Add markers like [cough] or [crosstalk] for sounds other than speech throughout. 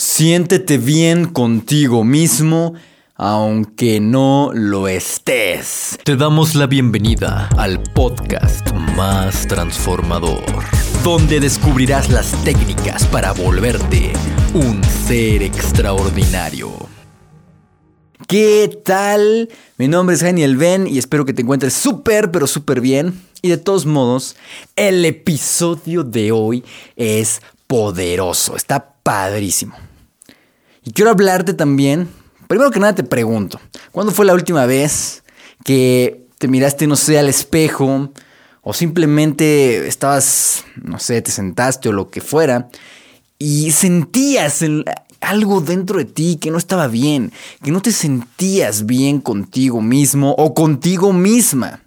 Siéntete bien contigo mismo, aunque no lo estés. Te damos la bienvenida al podcast más transformador, donde descubrirás las técnicas para volverte un ser extraordinario. ¿Qué tal? Mi nombre es Daniel Ben y espero que te encuentres súper, pero súper bien. Y de todos modos, el episodio de hoy es poderoso, está padrísimo. Y quiero hablarte también, primero que nada te pregunto, ¿cuándo fue la última vez que te miraste, no sé, al espejo o simplemente estabas, no sé, te sentaste o lo que fuera y sentías algo dentro de ti que no estaba bien, que no te sentías bien contigo mismo o contigo misma?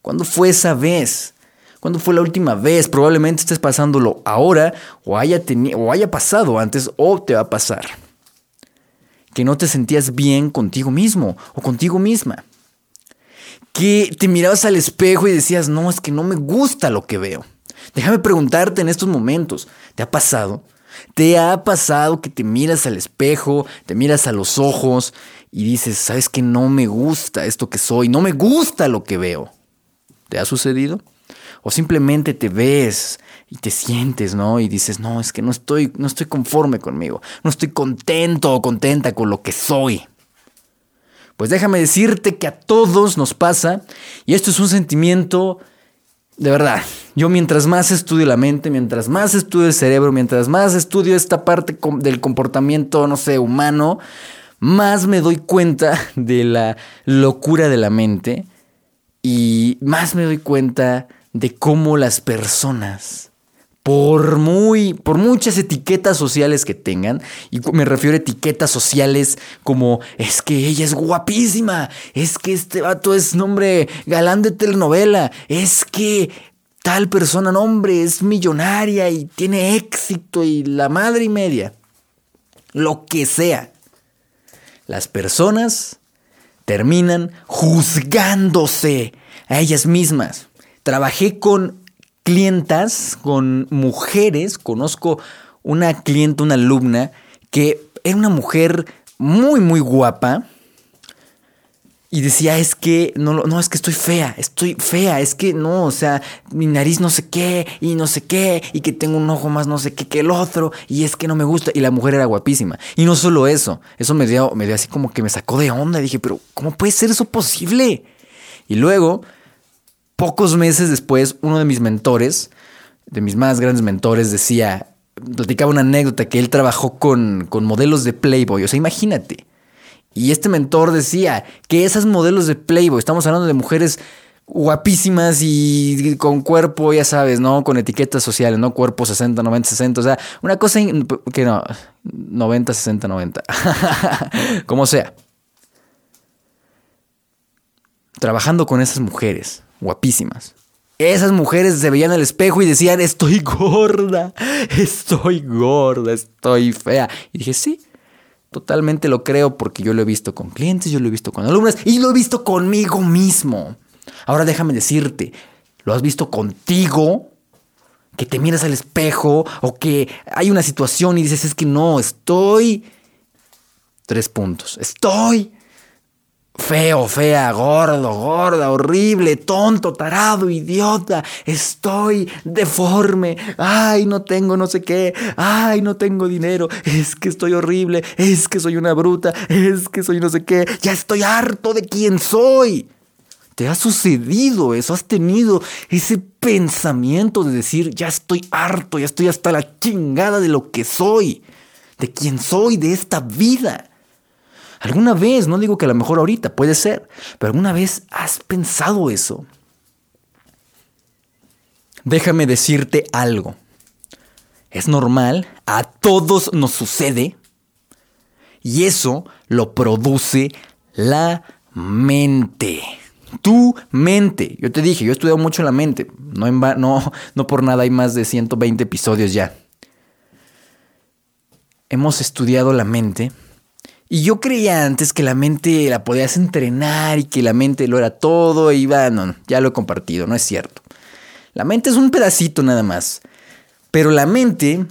¿Cuándo fue esa vez? ¿Cuándo fue la última vez? Probablemente estés pasándolo ahora o haya, o haya pasado antes o te va a pasar. Que no te sentías bien contigo mismo o contigo misma. Que te mirabas al espejo y decías, no, es que no me gusta lo que veo. Déjame preguntarte en estos momentos, ¿te ha pasado? ¿Te ha pasado que te miras al espejo, te miras a los ojos y dices, sabes que no me gusta esto que soy, no me gusta lo que veo? ¿Te ha sucedido? O simplemente te ves y te sientes, ¿no? Y dices, no, es que no estoy, no estoy conforme conmigo, no estoy contento o contenta con lo que soy. Pues déjame decirte que a todos nos pasa, y esto es un sentimiento de verdad. Yo mientras más estudio la mente, mientras más estudio el cerebro, mientras más estudio esta parte del comportamiento, no sé, humano, más me doy cuenta de la locura de la mente y más me doy cuenta de cómo las personas, por muy, por muchas etiquetas sociales que tengan, y me refiero a etiquetas sociales como es que ella es guapísima, es que este vato es nombre galán de telenovela, es que tal persona, nombre, es millonaria y tiene éxito y la madre y media. Lo que sea. Las personas terminan juzgándose a ellas mismas. Trabajé con clientas, con mujeres, conozco una clienta, una alumna, que era una mujer muy, muy guapa. Y decía, es que, no, no, es que estoy fea, estoy fea, es que no, o sea, mi nariz no sé qué, y no sé qué, y que tengo un ojo más no sé qué que el otro, y es que no me gusta. Y la mujer era guapísima. Y no solo eso, eso me dio, me dio así como que me sacó de onda. Dije, pero ¿cómo puede ser eso posible? Y luego Pocos meses después, uno de mis mentores, de mis más grandes mentores, decía, platicaba una anécdota que él trabajó con, con modelos de Playboy. O sea, imagínate. Y este mentor decía que esas modelos de Playboy, estamos hablando de mujeres guapísimas y con cuerpo, ya sabes, ¿no? Con etiquetas sociales, ¿no? Cuerpo 60, 90, 60. O sea, una cosa que no, 90, 60, 90. Como sea. Trabajando con esas mujeres guapísimas. Esas mujeres se veían al espejo y decían, estoy gorda, estoy gorda, estoy fea. Y dije, sí, totalmente lo creo porque yo lo he visto con clientes, yo lo he visto con alumnas y lo he visto conmigo mismo. Ahora déjame decirte, ¿lo has visto contigo? Que te miras al espejo o que hay una situación y dices, es que no, estoy... Tres puntos. Estoy Feo, fea, gordo, gorda, horrible, tonto, tarado, idiota, estoy deforme, ay, no tengo no sé qué, ay, no tengo dinero, es que estoy horrible, es que soy una bruta, es que soy no sé qué, ya estoy harto de quién soy. ¿Te ha sucedido eso? ¿Has tenido ese pensamiento de decir, ya estoy harto, ya estoy hasta la chingada de lo que soy, de quién soy, de esta vida? Alguna vez, no digo que a lo mejor ahorita, puede ser, pero alguna vez has pensado eso. Déjame decirte algo. Es normal, a todos nos sucede, y eso lo produce la mente. Tu mente. Yo te dije, yo he estudiado mucho la mente. No, no, no por nada hay más de 120 episodios ya. Hemos estudiado la mente y yo creía antes que la mente la podías entrenar y que la mente lo era todo. Y no, no, ya lo he compartido, no es cierto. La mente es un pedacito nada más. Pero la mente,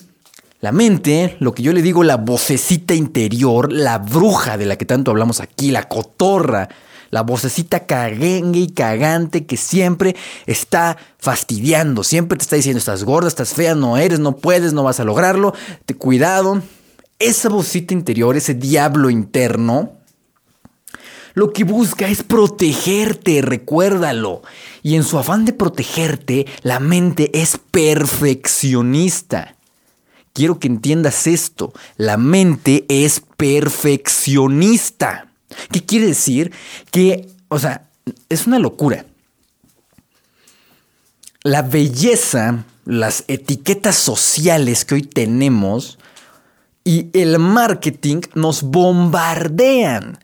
La mente, lo que yo le digo, la vocecita interior, la bruja de la que tanto hablamos aquí, la cotorra, la vocecita caguengue y cagante que siempre está fastidiando, siempre te está diciendo estás gorda, estás fea, no eres, no puedes, no vas a lograrlo, te cuidado. Esa vocecita interior, ese diablo interno, lo que busca es protegerte, recuérdalo. Y en su afán de protegerte, la mente es perfeccionista. Quiero que entiendas esto. La mente es perfeccionista. ¿Qué quiere decir? Que, o sea, es una locura. La belleza, las etiquetas sociales que hoy tenemos y el marketing nos bombardean.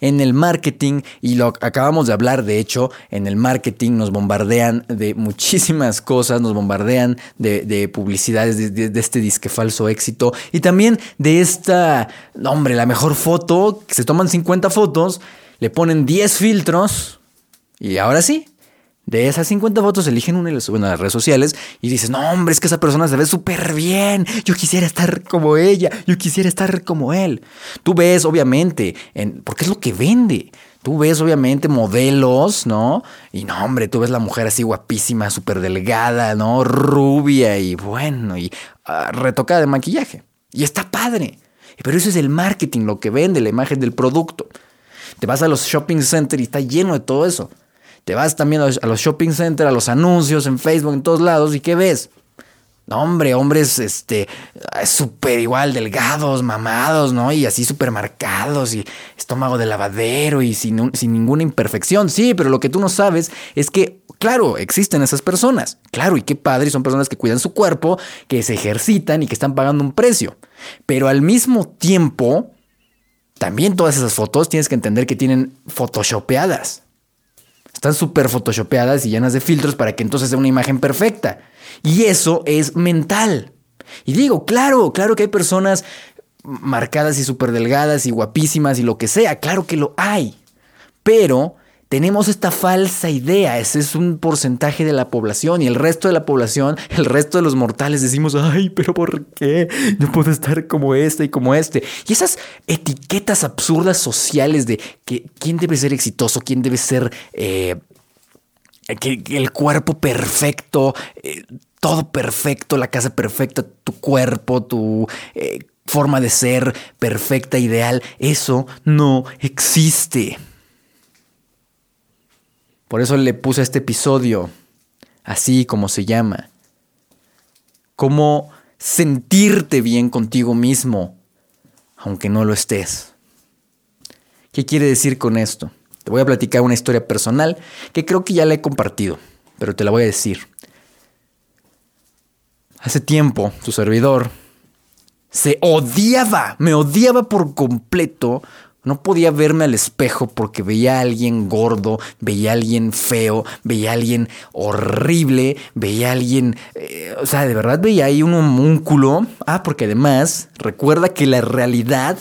En el marketing, y lo acabamos de hablar, de hecho, en el marketing nos bombardean de muchísimas cosas, nos bombardean de, publicidades de, este disque falso éxito, y también de esta, hombre, la mejor foto, se toman 50 fotos, le ponen 10 filtros, y ahora sí, de esas 50 fotos eligen una y suben a las redes sociales y dices, no hombre, es que esa persona se ve súper bien, yo quisiera estar como ella, yo quisiera estar como él. Tú ves, obviamente, en, porque es lo que vende. Tú ves, obviamente, modelos, ¿no? Y no, hombre, tú ves la mujer así guapísima, súper delgada, ¿no? Rubia y bueno, y ah, retocada de maquillaje. Y está padre. Pero eso es el marketing, lo que vende, la imagen del producto. Te vas a los shopping centers y está lleno de todo eso. Te vas también a los shopping centers, a los anuncios en Facebook, en todos lados, ¿y qué ves? Hombre, hombres, este, súper igual, delgados, mamados, ¿no? Y así súper marcados, y estómago de lavadero, y sin, sin ninguna imperfección. Sí, pero lo que tú no sabes es que, claro, existen esas personas. Claro, y qué padre, son personas que cuidan su cuerpo, que se ejercitan y que están pagando un precio. Pero al mismo tiempo, también todas esas fotos tienes que entender que tienen photoshopeadas. Están súper photoshopeadas y llenas de filtros para que entonces sea una imagen perfecta. Y eso es mental. Y digo, claro, claro que hay personas marcadas y súper delgadas y guapísimas y lo que sea, claro que lo hay. Pero tenemos esta falsa idea, ese es un porcentaje de la población y el resto de la población, el resto de los mortales decimos, ay, pero ¿por qué? No puedo estar como este y como este. Y esas etiquetas absurdas sociales de que quién debe ser exitoso, quién debe ser... Eh, el cuerpo perfecto, eh, todo perfecto, la casa perfecta, tu cuerpo, tu eh, forma de ser perfecta, ideal, eso no existe. Por eso le puse este episodio, así como se llama. Cómo sentirte bien contigo mismo, aunque no lo estés. ¿Qué quiere decir con esto? Te voy a platicar una historia personal que creo que ya la he compartido, pero te la voy a decir. Hace tiempo, tu servidor se odiaba, me odiaba por completo no podía verme al espejo porque veía a alguien gordo, veía a alguien feo, veía a alguien horrible, veía a alguien... Eh, o sea, de verdad veía ahí un homúnculo. Ah, porque además, recuerda que la realidad...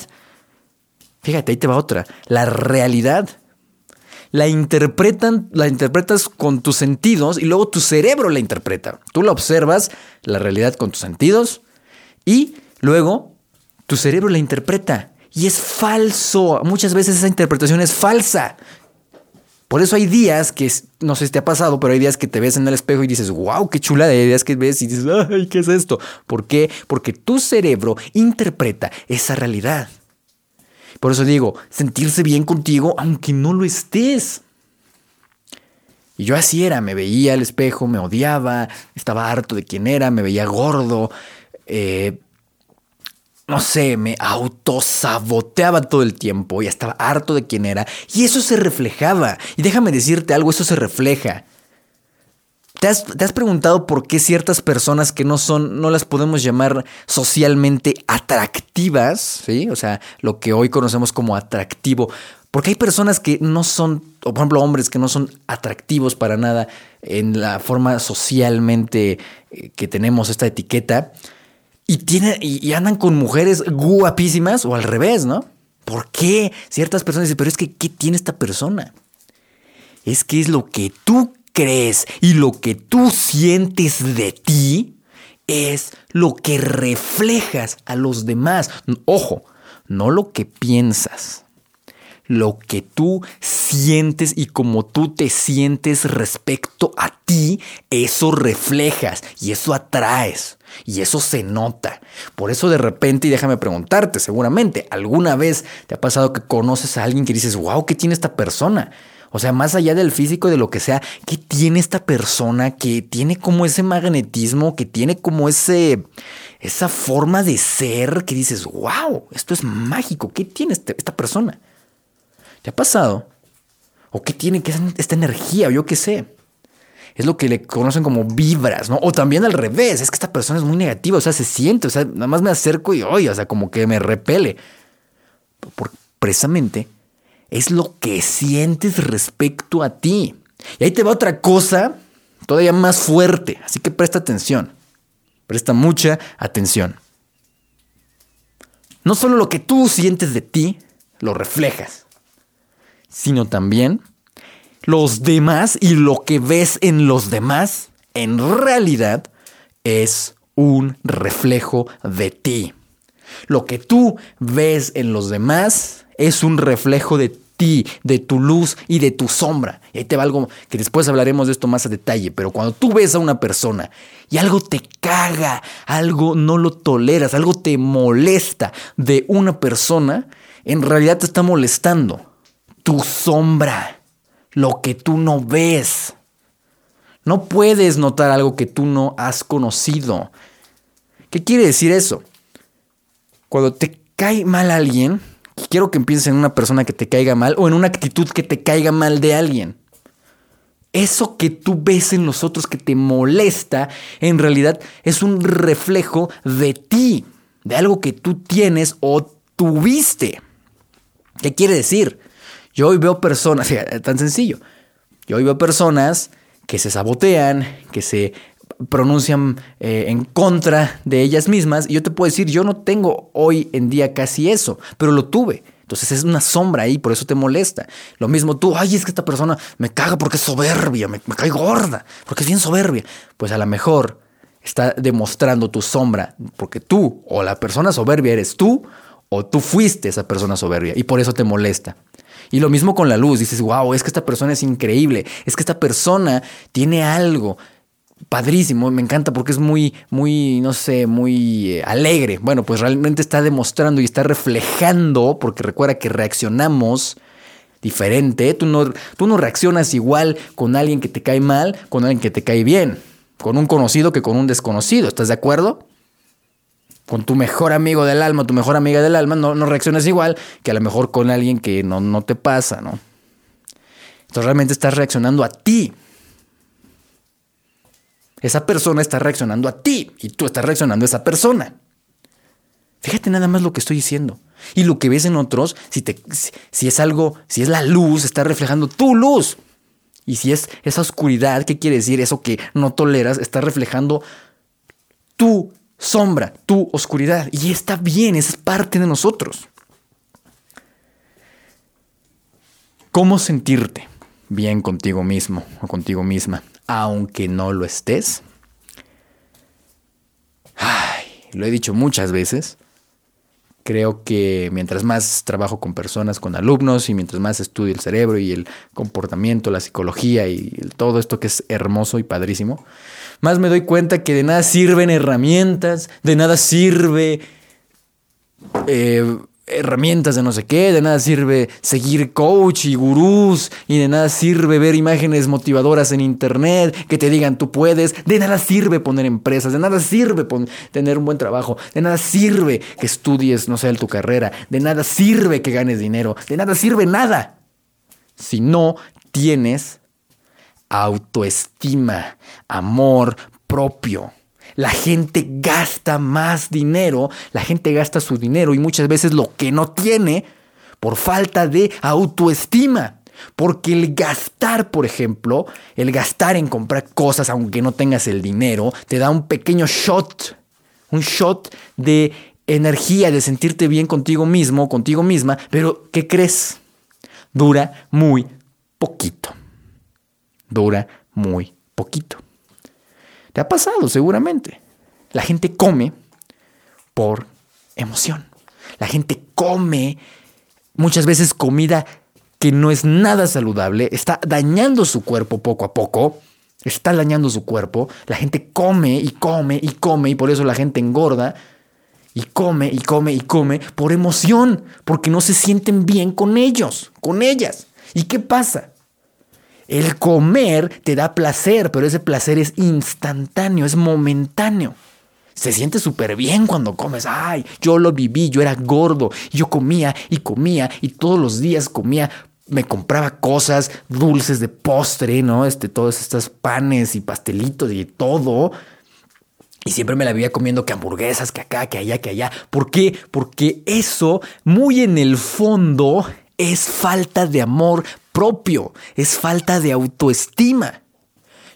Fíjate, ahí te va otra. La realidad la interpretan, la interpretas con tus sentidos y luego tu cerebro la interpreta. Tú la observas, la realidad con tus sentidos y luego tu cerebro la interpreta. Y es falso. Muchas veces esa interpretación es falsa. Por eso hay días que, no sé si te ha pasado, pero hay días que te ves en el espejo y dices, wow, qué chula. Hay días que ves y dices, ay, ¿qué es esto? ¿Por qué? Porque tu cerebro interpreta esa realidad. Por eso digo, sentirse bien contigo aunque no lo estés. Y yo así era, me veía al espejo, me odiaba, estaba harto de quién era, me veía gordo, eh, no sé, me autosaboteaba todo el tiempo y estaba harto de quién era. Y eso se reflejaba. Y déjame decirte algo, eso se refleja. ¿Te has, ¿Te has, preguntado por qué ciertas personas que no son, no las podemos llamar socialmente atractivas, ¿sí? O sea, lo que hoy conocemos como atractivo. Porque hay personas que no son, o por ejemplo hombres que no son atractivos para nada en la forma socialmente eh, que tenemos esta etiqueta. Y, tiene, y, andan con mujeres guapísimas o al revés, ¿no? ¿Por qué? Ciertas personas dicen, pero es que, ¿qué tiene esta persona? Es que es lo que tú crees y lo que tú sientes de ti, es lo que reflejas a los demás. Ojo, no lo que piensas lo que tú sientes y como tú te sientes respecto a ti, eso reflejas y eso atraes. Y eso se nota. Por eso de repente, y déjame preguntarte, seguramente, ¿alguna vez te ha pasado que conoces a alguien que dices, wow, ¿qué tiene esta persona? O sea, más allá del físico de lo que sea, ¿qué tiene esta persona que tiene como ese magnetismo, que tiene como ese, esa forma de ser que dices, wow, esto es mágico, ¿qué tiene este, esta persona? ¿Te ha pasado? ¿O qué tiene que esta energía? Yo qué sé. Es lo que le conocen como vibras, ¿no? O también al revés, es que esta persona es muy negativa, o sea, se siente, o sea, nada más me acerco y, oye, o sea, como que me repele. Porque precisamente es lo que sientes respecto a ti. Y ahí te va otra cosa todavía más fuerte, así que presta atención, presta mucha atención. No solo lo que tú sientes de ti, lo reflejas sino también los demás y lo que ves en los demás en realidad es un reflejo de ti. Lo que tú ves en los demás es un reflejo de ti, de tu luz y de tu sombra. Y ahí te va algo que después hablaremos de esto más a detalle, pero cuando tú ves a una persona y algo te caga, algo no lo toleras, algo te molesta de una persona, en realidad te está molestando tu sombra, lo que tú no ves. No puedes notar algo que tú no has conocido. ¿Qué quiere decir eso? Cuando te cae mal alguien, quiero que empieces en una persona que te caiga mal o en una actitud que te caiga mal de alguien. Eso que tú ves en los otros que te molesta, en realidad es un reflejo de ti, de algo que tú tienes o tuviste. ¿Qué quiere decir? Yo hoy veo personas, [laughs] tan sencillo, yo hoy veo personas que se sabotean, que se pronuncian eh, en contra de ellas mismas. Y yo te puedo decir, yo no tengo hoy en día casi eso, pero lo tuve. Entonces es una sombra ahí, por eso te molesta. Lo mismo tú, ay, es que esta persona me caga porque es soberbia, me, me cae gorda, porque es bien soberbia. Pues a lo mejor está demostrando tu sombra, porque tú o la persona soberbia eres tú, o tú fuiste esa persona soberbia, y por eso te molesta. Y lo mismo con la luz, dices, wow, es que esta persona es increíble, es que esta persona tiene algo padrísimo, me encanta porque es muy, muy, no sé, muy eh, alegre. Bueno, pues realmente está demostrando y está reflejando, porque recuerda que reaccionamos diferente, tú no, tú no reaccionas igual con alguien que te cae mal, con alguien que te cae bien, con un conocido que con un desconocido, ¿estás de acuerdo? Con tu mejor amigo del alma, tu mejor amiga del alma, no, no reaccionas igual que a lo mejor con alguien que no, no te pasa, ¿no? Entonces realmente estás reaccionando a ti. Esa persona está reaccionando a ti y tú estás reaccionando a esa persona. Fíjate nada más lo que estoy diciendo. Y lo que ves en otros, si, te, si es algo, si es la luz, está reflejando tu luz. Y si es esa oscuridad, ¿qué quiere decir? Eso que no toleras, está reflejando tu sombra, tu oscuridad. Y está bien, es parte de nosotros. ¿Cómo sentirte bien contigo mismo o contigo misma, aunque no lo estés? Ay, lo he dicho muchas veces. Creo que mientras más trabajo con personas, con alumnos, y mientras más estudio el cerebro y el comportamiento, la psicología y todo esto que es hermoso y padrísimo, más me doy cuenta que de nada sirven herramientas, de nada sirve eh, herramientas de no sé qué, de nada sirve seguir coach y gurús, y de nada sirve ver imágenes motivadoras en internet que te digan tú puedes, de nada sirve poner empresas, de nada sirve tener un buen trabajo, de nada sirve que estudies, no sé, tu carrera, de nada sirve que ganes dinero, de nada sirve nada. Si no tienes autoestima, amor propio. La gente gasta más dinero, la gente gasta su dinero y muchas veces lo que no tiene por falta de autoestima. Porque el gastar, por ejemplo, el gastar en comprar cosas aunque no tengas el dinero, te da un pequeño shot, un shot de energía, de sentirte bien contigo mismo, contigo misma, pero ¿qué crees? Dura muy poquito dura muy poquito. Te ha pasado seguramente. La gente come por emoción. La gente come muchas veces comida que no es nada saludable, está dañando su cuerpo poco a poco, está dañando su cuerpo, la gente come y come y come y por eso la gente engorda y come y come y come por emoción, porque no se sienten bien con ellos, con ellas. ¿Y qué pasa? El comer te da placer, pero ese placer es instantáneo, es momentáneo. Se siente súper bien cuando comes. Ay, yo lo viví, yo era gordo. Yo comía y comía y todos los días comía. Me compraba cosas dulces de postre, ¿no? Este, todos estos panes y pastelitos y todo. Y siempre me la vivía comiendo que hamburguesas, que acá, que allá, que allá. ¿Por qué? Porque eso, muy en el fondo, es falta de amor propio, es falta de autoestima.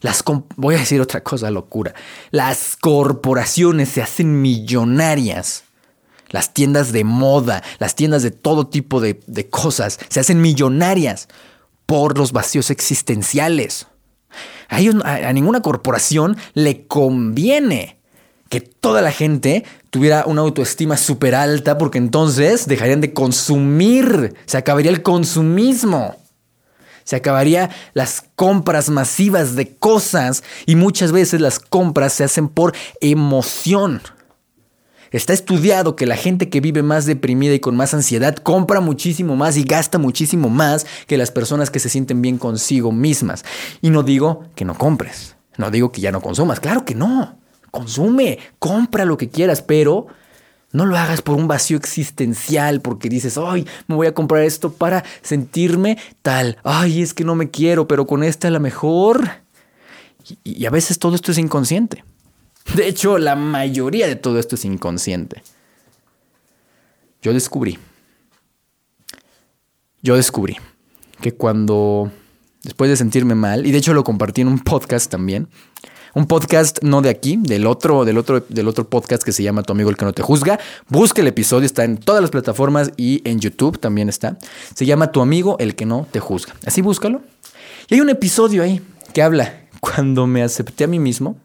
Las voy a decir otra cosa, locura. Las corporaciones se hacen millonarias. Las tiendas de moda, las tiendas de todo tipo de, cosas, se hacen millonarias por los vacíos existenciales. A, a ninguna corporación le conviene que toda la gente tuviera una autoestima súper alta porque entonces dejarían de consumir, se acabaría el consumismo. Se acabaría las compras masivas de cosas y muchas veces las compras se hacen por emoción. Está estudiado que la gente que vive más deprimida y con más ansiedad compra muchísimo más y gasta muchísimo más que las personas que se sienten bien consigo mismas. Y no digo que no compres, no digo que ya no consumas, claro que no. Consume, compra lo que quieras, pero no lo hagas por un vacío existencial, porque dices, ay, me voy a comprar esto para sentirme tal. Ay, es que no me quiero, pero con esta a la mejor. Y, y a veces todo esto es inconsciente. De hecho, la mayoría de todo esto es inconsciente. Yo descubrí, yo descubrí que cuando, después de sentirme mal, y de hecho lo compartí en un podcast también, un podcast no de aquí, del otro, del otro, del otro podcast que se llama Tu amigo el que no te juzga. Busca el episodio, está en todas las plataformas y en YouTube también está. Se llama Tu amigo el que no te juzga. Así búscalo. Y hay un episodio ahí que habla cuando me acepté a mí mismo,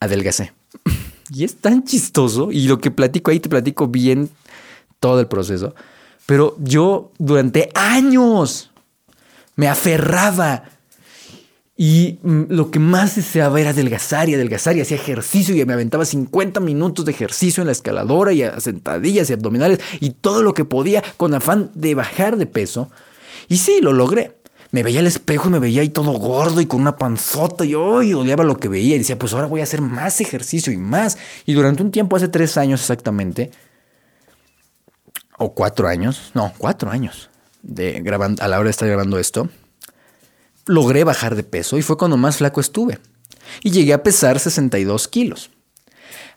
adelgacé. [laughs] Y es tan chistoso y lo que platico ahí te platico bien todo el proceso. Pero yo durante años me aferraba y mm, lo que más deseaba era adelgazar y adelgazar y hacía ejercicio y me aventaba 50 minutos de ejercicio en la escaladora y a sentadillas y abdominales y todo lo que podía con afán de bajar de peso. Y sí, lo logré. Me veía al espejo y me veía ahí todo gordo y con una panzota y yo odiaba lo que veía y decía, pues ahora voy a hacer más ejercicio y más. Y durante un tiempo, hace tres años exactamente, o cuatro años, no, cuatro años, de grabando, a la hora de estar grabando esto, logré bajar de peso y fue cuando más flaco estuve. Y llegué a pesar 62 kilos.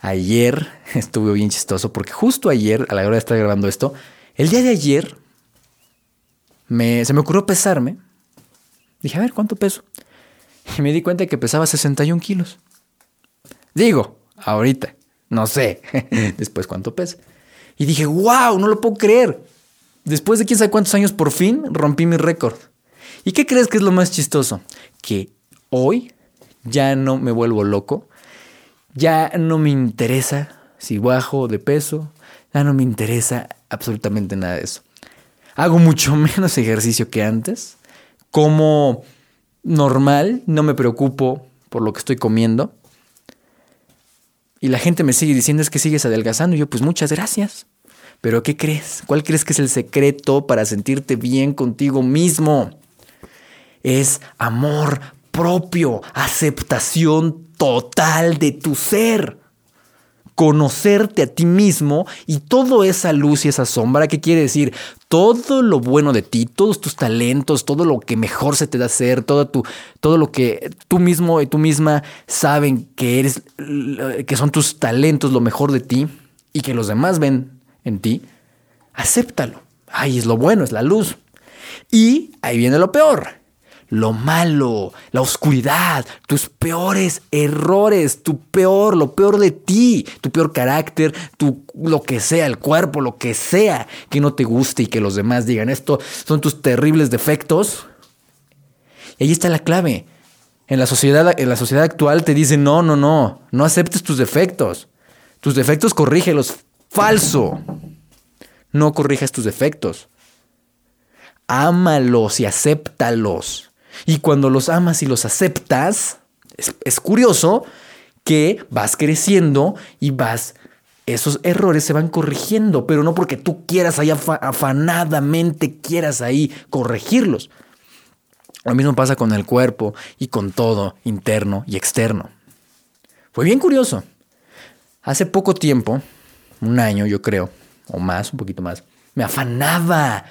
Ayer [laughs] estuve bien chistoso porque justo ayer, a la hora de estar grabando esto, el día de ayer me, se me ocurrió pesarme. Dije, a ver, ¿cuánto peso? Y me di cuenta que pesaba 61 kilos. Digo, ahorita, no sé, [laughs] después cuánto pesa. Y dije, wow, no lo puedo creer. Después de quién sabe cuántos años, por fin rompí mi récord. ¿Y qué crees que es lo más chistoso? Que hoy ya no me vuelvo loco, ya no me interesa si bajo de peso, ya no me interesa absolutamente nada de eso. Hago mucho [laughs] menos ejercicio que antes, como normal, no me preocupo por lo que estoy comiendo. Y la gente me sigue diciendo es que sigues adelgazando. Y yo, pues muchas gracias. Pero ¿qué crees? ¿Cuál crees que es el secreto para sentirte bien contigo mismo? Es amor propio, aceptación total de tu ser. Conocerte a ti mismo y toda esa luz y esa sombra, ¿qué quiere decir? Todo lo bueno de ti, todos tus talentos, todo lo que mejor se te da hacer, todo, tu, todo lo que tú mismo y tú misma saben que eres, que son tus talentos, lo mejor de ti y que los demás ven en ti, acéptalo. Ay, es lo bueno, es la luz. Y ahí viene lo peor lo malo, la oscuridad, tus peores errores, tu peor, lo peor de ti, tu peor carácter, tu lo que sea, el cuerpo, lo que sea que no te guste y que los demás digan esto son tus terribles defectos. Y ahí está la clave. En la sociedad, en la sociedad actual te dicen, no, no, no, no aceptes tus defectos. Tus defectos corrígelos. Falso. No corrijas tus defectos. Ámalos y acéptalos. Y cuando los amas y los aceptas, es, curioso que vas creciendo y vas esos errores se van corrigiendo, pero no porque tú quieras ahí afanadamente quieras ahí corregirlos. Lo mismo pasa con el cuerpo y con todo, interno y externo. Fue bien curioso. Hace poco tiempo, un año yo creo, o más, un poquito más, me afanaba.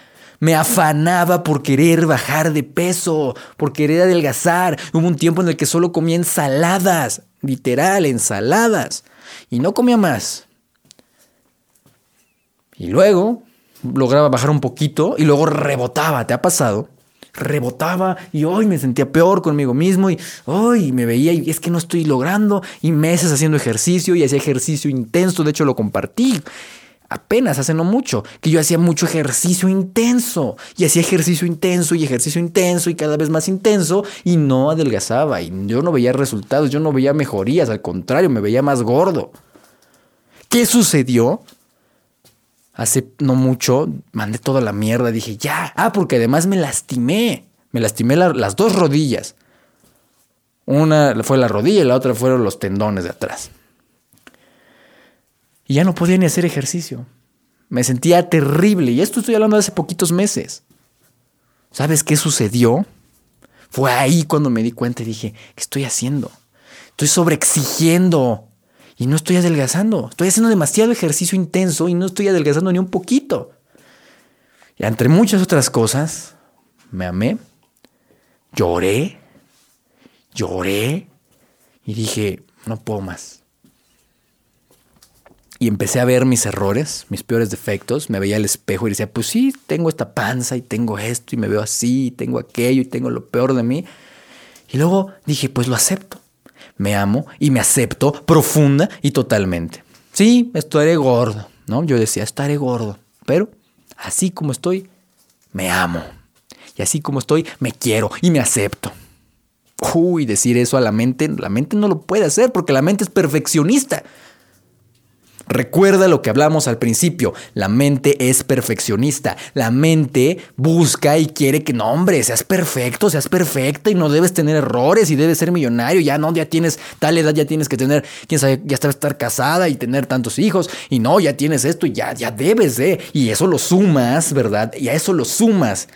Me afanaba por querer bajar de peso, por querer adelgazar. Hubo un tiempo en el que solo comía ensaladas, literal, ensaladas. Y no comía más. Y luego lograba bajar un poquito y luego rebotaba. ¿Te ha pasado? rebotaba y hoy me sentía peor conmigo mismo y hoy me veía y es que no estoy logrando y meses haciendo ejercicio y hacía ejercicio intenso, de hecho lo compartí apenas hace no mucho, que yo hacía mucho ejercicio intenso y hacía ejercicio intenso y ejercicio intenso y cada vez más intenso y no adelgazaba y yo no veía resultados, yo no veía mejorías, al contrario, me veía más gordo. ¿Qué sucedió? hace no mucho mandé toda la mierda. Dije, ya. Ah, porque además me lastimé. Me lastimé las dos rodillas. Una fue la rodilla y la otra fueron los tendones de atrás. Y ya no podía ni hacer ejercicio. Me sentía terrible. Y esto estoy hablando de hace poquitos meses. ¿Sabes qué sucedió? Fue ahí cuando me di cuenta y dije, ¿qué estoy haciendo? Estoy sobreexigiendo y no estoy adelgazando. Estoy haciendo demasiado ejercicio intenso y no estoy adelgazando ni un poquito. Y entre muchas otras cosas, me amé, lloré, lloré y dije, no puedo más. Y empecé a ver mis errores, mis peores defectos. Me veía al espejo y decía, pues sí, tengo esta panza y tengo esto y me veo así, y tengo aquello y tengo lo peor de mí. Y luego dije, pues lo acepto me amo y me acepto profunda y totalmente. Sí, estaré gordo, ¿no? Yo decía, estaré gordo, pero así como estoy, me amo. Y así como estoy, me quiero y me acepto. Uy, decir eso a la mente, la mente no lo puede hacer porque la mente es perfeccionista. Recuerda lo que hablamos al principio, la mente es perfeccionista, la mente busca y quiere que no, hombre, seas perfecto, seas perfecta y no debes tener errores y debes ser millonario, ya no, ya tienes tal edad, ya tienes que tener, quién sabe, ya estar casada y tener tantos hijos y no, ya tienes esto y ya, ya debes de, y eso lo sumas, ¿verdad? Y a eso lo sumas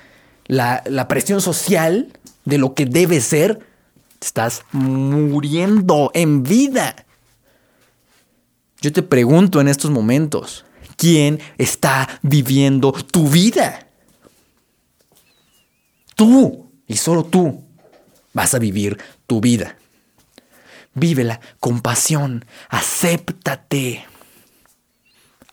la, la presión social de lo que debe ser, estás muriendo en vida. Yo te pregunto en estos momentos, ¿quién está viviendo tu vida? Tú y solo tú vas a vivir tu vida. Vívela con pasión, acéptate,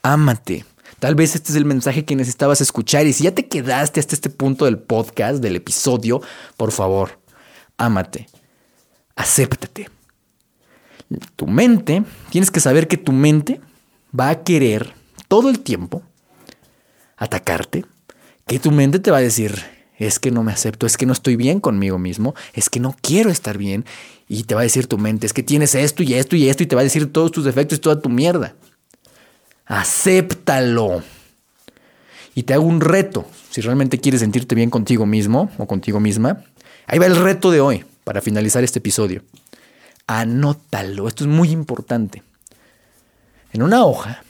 ámate. Tal vez este es el mensaje que necesitabas escuchar y si ya te quedaste hasta este punto del podcast, del episodio, por favor, ámate, acéptate tu mente, tienes que saber que tu mente va a querer todo el tiempo atacarte, que tu mente te va a decir, es que no me acepto, es que no estoy bien conmigo mismo, es que no quiero estar bien, y te va a decir tu mente, es que tienes esto y esto y esto, y te va a decir todos tus defectos y toda tu mierda. Acéptalo. Y te hago un reto, si realmente quieres sentirte bien contigo mismo o contigo misma. Ahí va el reto de hoy, para finalizar este episodio anótalo. Esto es muy importante. En una hoja,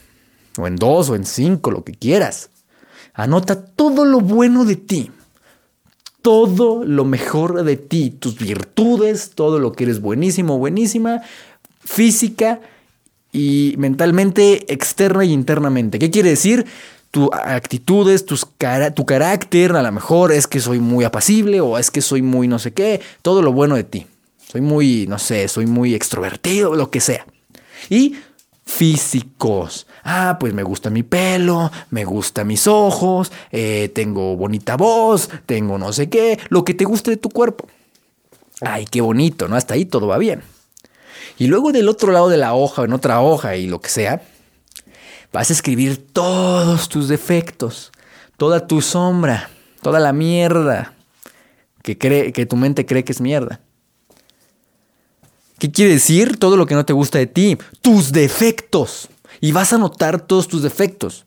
o en dos, o en cinco, lo que quieras. Anota todo lo bueno de ti. Todo lo mejor de ti. Tus virtudes, todo lo que eres buenísimo, buenísima, física y mentalmente, externa y internamente. ¿Qué quiere decir? tus actitudes, tu carácter, a lo mejor es que soy muy apacible o es que soy muy no sé qué, todo lo bueno de ti. Soy muy, no sé, soy muy extrovertido, lo que sea. Y físicos. Ah, pues me gusta mi pelo, me gustan mis ojos, eh, tengo bonita voz, tengo no sé qué, lo que te guste de tu cuerpo. Ay, qué bonito, ¿no? Hasta ahí todo va bien. Y luego del otro lado de la hoja, en otra hoja y lo que sea, vas a escribir todos tus defectos, toda tu sombra, toda la mierda que, cree, que tu mente cree que es mierda. ¿Qué quiere decir? Todo lo que no te gusta de ti, tus defectos. Y vas a notar todos tus defectos.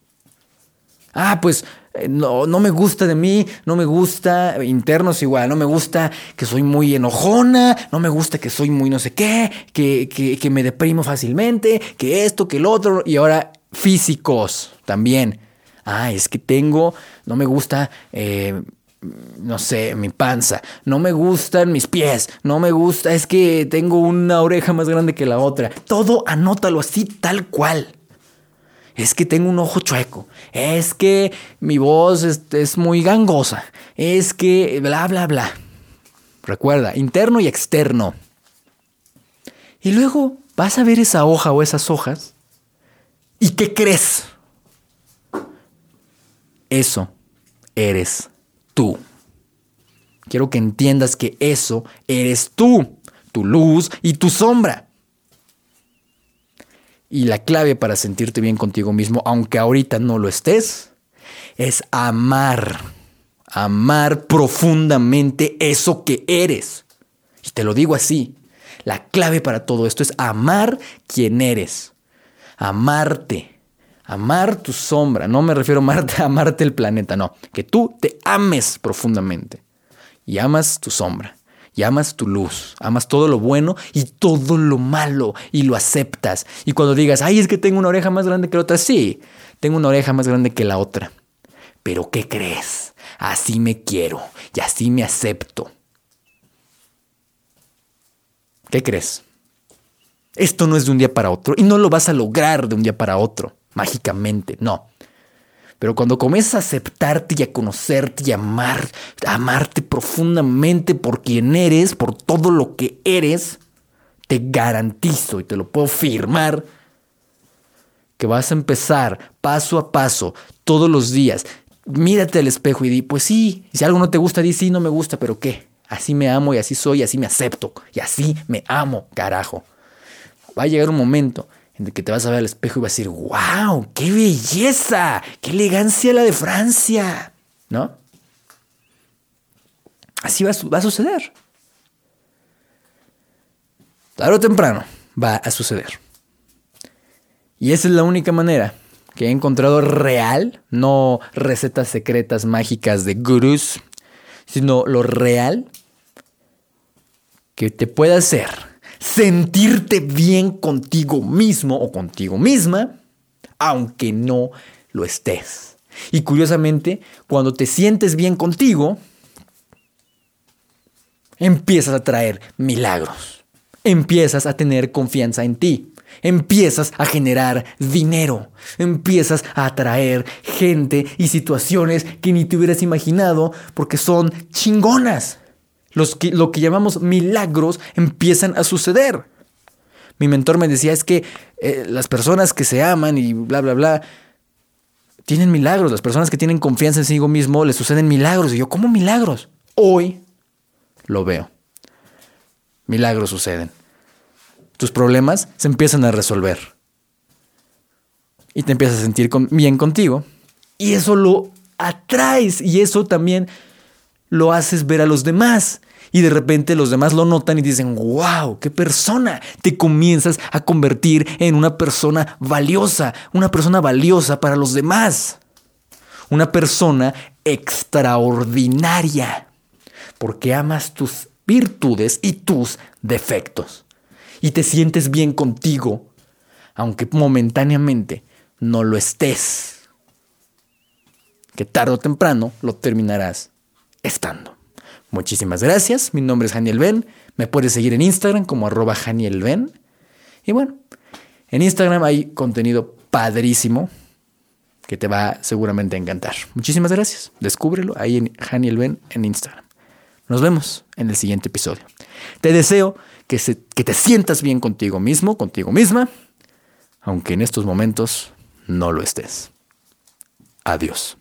Ah, pues eh, no, no, me gusta de mí, no me gusta, internos igual, no me gusta que soy muy enojona, no me gusta que soy muy no sé qué, que, que, me deprimo fácilmente, que esto, que el otro, y ahora físicos también. Ah, es que tengo, no me gusta, eh, no sé, mi panza, no me gustan mis pies, no me gusta, es que tengo una oreja más grande que la otra. Todo anótalo así tal cual es que tengo un ojo chueco, es que mi voz es, muy gangosa, es que bla, bla, bla. Recuerda, interno y externo. Y luego vas a ver esa hoja o esas hojas. ¿Y qué crees? Eso eres tú. Quiero que entiendas que eso eres tú, tu luz y tu sombra. Y la clave para sentirte bien contigo mismo, aunque ahorita no lo estés, es amar. Amar profundamente eso que eres. Y te lo digo así. La clave para todo esto es amar quien eres. Amarte. Amar tu sombra. No me refiero a amarte, [laughs] amarte el planeta, no. Que tú te ames profundamente. Y amas tu sombra y amas tu luz, amas todo lo bueno y todo lo malo y lo aceptas. Y cuando digas, ay, es que tengo una oreja más grande que la otra, sí, tengo una oreja más grande que la otra. Pero ¿qué crees? Así me quiero y así me acepto. ¿Qué crees? Esto no es de un día para otro y no lo vas a lograr de un día para otro, mágicamente, no. Pero cuando comienzas a aceptarte y a conocerte y a amar, a amarte profundamente por quien eres, por todo lo que eres, te garantizo y te lo puedo firmar que vas a empezar paso a paso, todos los días. Mírate al espejo y di, pues sí, si algo no te gusta, di sí, no me gusta, pero ¿qué? Así me amo y así soy, y así me acepto y así me amo, carajo. Va a llegar un momento en que te vas a ver al espejo y vas a decir, wow, qué belleza, qué elegancia la de Francia, ¿no? Así va, a suceder. Tarde o temprano va a suceder. Y esa es la única manera que he encontrado real, no recetas secretas mágicas de gurús, sino lo real que te puede hacer sentirte bien contigo mismo o contigo misma, aunque no lo estés. Y curiosamente, cuando te sientes bien contigo, empiezas a traer milagros. Empiezas a tener confianza en ti. Empiezas a generar dinero. Empiezas a atraer gente y situaciones que ni te hubieras imaginado porque son chingonas lo que llamamos milagros empiezan a suceder. Mi mentor me decía, es que eh, las personas que se aman y bla, bla, bla, tienen milagros. Las personas que tienen confianza en sí mismo les suceden milagros. Y yo, ¿cómo milagros? Hoy lo veo. Milagros suceden. Tus problemas se empiezan a resolver. Y te empiezas a sentir bien contigo. Y eso lo atraes. Y eso también lo haces ver a los demás. Y de repente los demás lo notan y dicen, wow, qué persona. Te comienzas a convertir en una persona valiosa, una persona valiosa para los demás. Una persona extraordinaria. Porque amas tus virtudes y tus defectos. Y te sientes bien contigo, aunque momentáneamente no lo estés. Que tarde o temprano lo terminarás estando. Muchísimas gracias. Mi nombre es Janiel Ben. Me puedes seguir en Instagram como arroba Janiel Ben. Y bueno, en Instagram hay contenido padrísimo que te va seguramente a encantar. Muchísimas gracias. Descúbrelo ahí en Janiel Ben en Instagram. Nos vemos en el siguiente episodio. Te deseo que, que te sientas bien contigo mismo, contigo misma, aunque en estos momentos no lo estés. Adiós.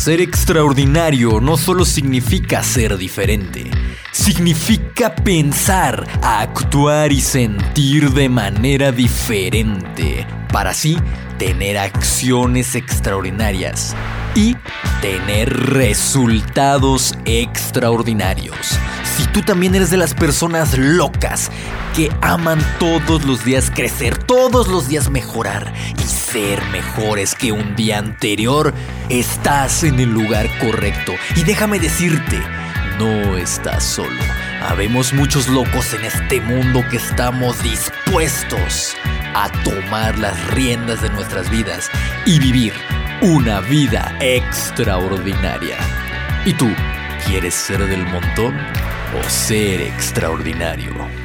Ser extraordinario no solo significa ser diferente, significa pensar, actuar y sentir de manera diferente, para así tener acciones extraordinarias y tener resultados extraordinarios. Si tú también eres de las personas locas que aman todos los días crecer, todos los días mejorar y ser mejores que un día anterior, estás en el lugar correcto. Y déjame decirte, no estás solo. Habemos muchos locos en este mundo que estamos dispuestos a tomar las riendas de nuestras vidas y vivir una vida extraordinaria. ¿Y tú quieres ser del montón o ser extraordinario?